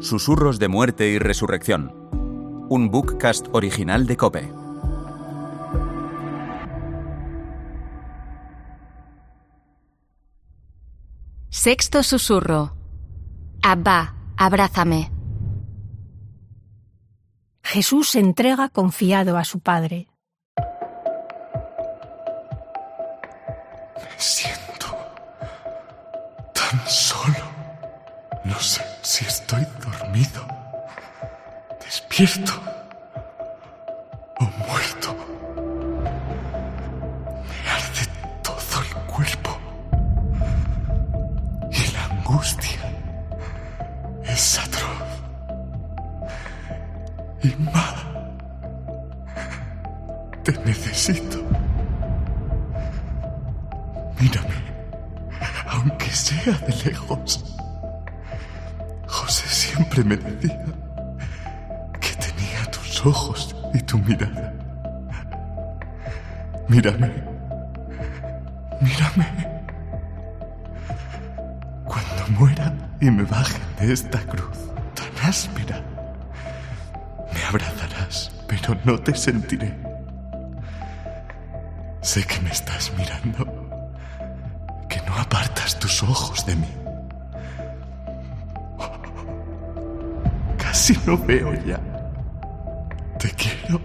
Susurros de muerte y resurrección. Un bookcast original de Cope. Sexto susurro. Abba, abrázame. Jesús se entrega confiado a su Padre. Me siento tan solo. Dormido, despierto o muerto. Me arde todo el cuerpo. Y la angustia es atroz. Y más, te necesito. Mírame, aunque sea de lejos. Siempre me decía que tenía tus ojos y tu mirada. Mírame, mírame. Cuando muera y me baje de esta cruz tan áspera, me abrazarás, pero no te sentiré. Sé que me estás mirando, que no apartas tus ojos de mí. Casi no veo ya. Te quiero,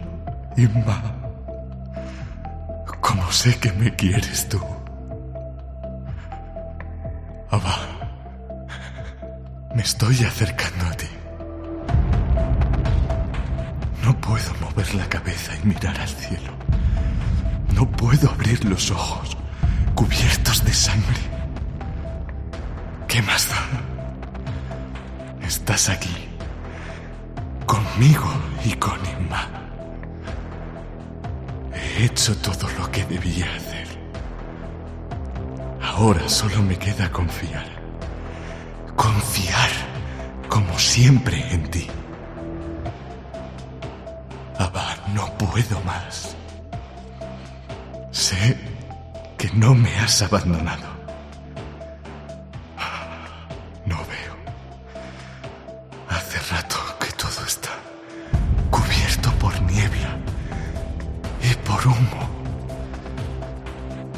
Inma. Como sé que me quieres tú. Abba, me estoy acercando a ti. No puedo mover la cabeza y mirar al cielo. No puedo abrir los ojos cubiertos de sangre. ¿Qué más da? Estás aquí, conmigo y con Inma. He hecho todo lo que debía hacer. Ahora solo me queda confiar. Confiar como siempre en ti. Abba, no puedo más. Sé que no me has abandonado.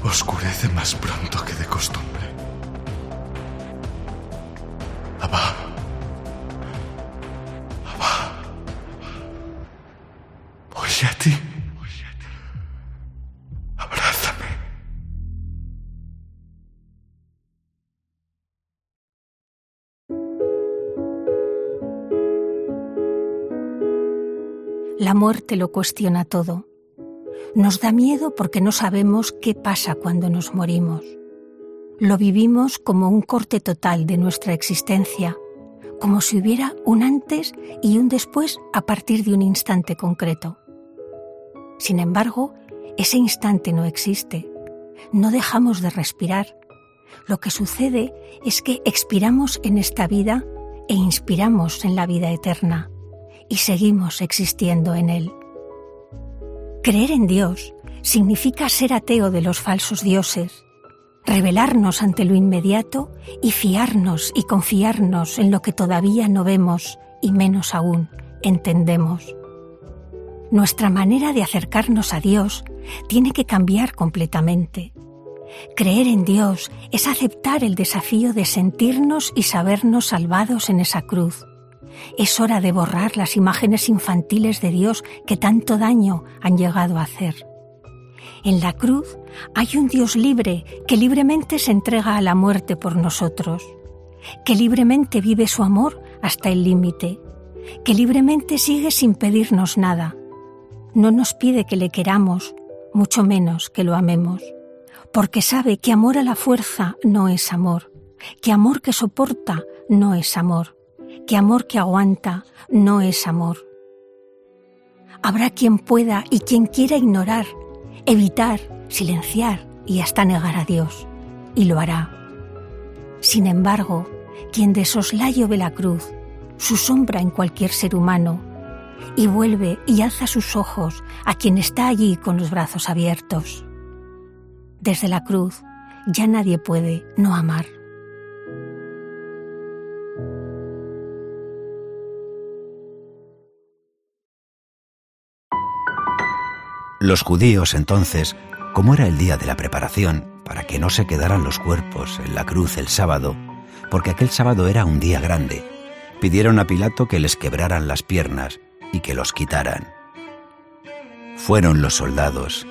Oscurece más pronto que de costumbre. Abba. Abba. A ti. Abrázame. La muerte lo cuestiona todo. Nos da miedo porque no sabemos qué pasa cuando nos morimos. Lo vivimos como un corte total de nuestra existencia, como si hubiera un antes y un después a partir de un instante concreto. Sin embargo, ese instante no existe. No dejamos de respirar. Lo que sucede es que expiramos en esta vida e inspiramos en la vida eterna y seguimos existiendo en Él. Creer en Dios significa ser ateo de los falsos dioses, revelarnos ante lo inmediato y fiarnos y confiarnos en lo que todavía no vemos y menos aún entendemos. Nuestra manera de acercarnos a Dios tiene que cambiar completamente. Creer en Dios es aceptar el desafío de sentirnos y sabernos salvados en esa cruz. Es hora de borrar las imágenes infantiles de Dios que tanto daño han llegado a hacer. En la cruz hay un Dios libre que libremente se entrega a la muerte por nosotros, que libremente vive su amor hasta el límite, que libremente sigue sin pedirnos nada. No nos pide que le queramos, mucho menos que lo amemos, porque sabe que amor a la fuerza no es amor, que amor que soporta no es amor que amor que aguanta no es amor. Habrá quien pueda y quien quiera ignorar, evitar, silenciar y hasta negar a Dios, y lo hará. Sin embargo, quien de soslayo ve la cruz, su sombra en cualquier ser humano, y vuelve y alza sus ojos a quien está allí con los brazos abiertos. Desde la cruz ya nadie puede no amar. Los judíos entonces, como era el día de la preparación, para que no se quedaran los cuerpos en la cruz el sábado, porque aquel sábado era un día grande, pidieron a Pilato que les quebraran las piernas y que los quitaran. Fueron los soldados,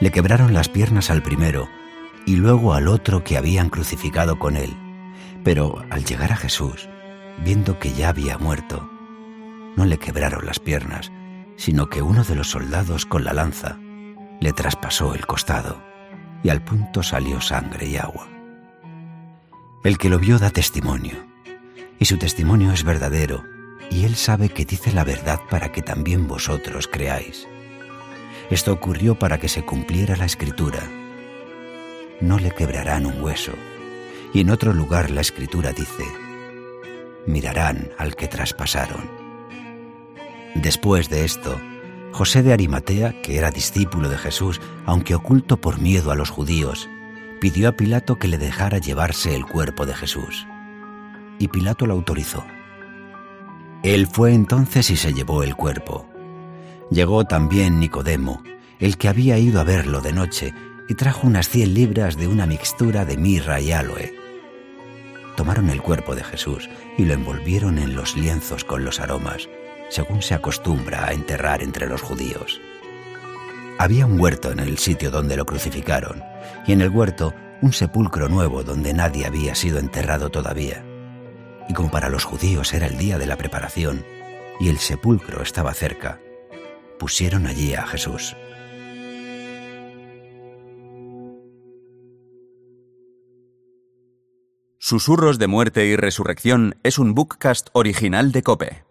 le quebraron las piernas al primero y luego al otro que habían crucificado con él. Pero al llegar a Jesús, viendo que ya había muerto, no le quebraron las piernas, sino que uno de los soldados con la lanza le traspasó el costado y al punto salió sangre y agua. El que lo vio da testimonio, y su testimonio es verdadero, y él sabe que dice la verdad para que también vosotros creáis. Esto ocurrió para que se cumpliera la escritura. No le quebrarán un hueso. Y en otro lugar la escritura dice, mirarán al que traspasaron. Después de esto, José de Arimatea, que era discípulo de Jesús, aunque oculto por miedo a los judíos, pidió a Pilato que le dejara llevarse el cuerpo de Jesús. Y Pilato lo autorizó. Él fue entonces y se llevó el cuerpo. Llegó también Nicodemo, el que había ido a verlo de noche, y trajo unas cien libras de una mixtura de mirra y aloe. Tomaron el cuerpo de Jesús y lo envolvieron en los lienzos con los aromas según se acostumbra a enterrar entre los judíos. Había un huerto en el sitio donde lo crucificaron, y en el huerto un sepulcro nuevo donde nadie había sido enterrado todavía. Y como para los judíos era el día de la preparación, y el sepulcro estaba cerca, pusieron allí a Jesús. Susurros de muerte y resurrección es un bookcast original de Cope.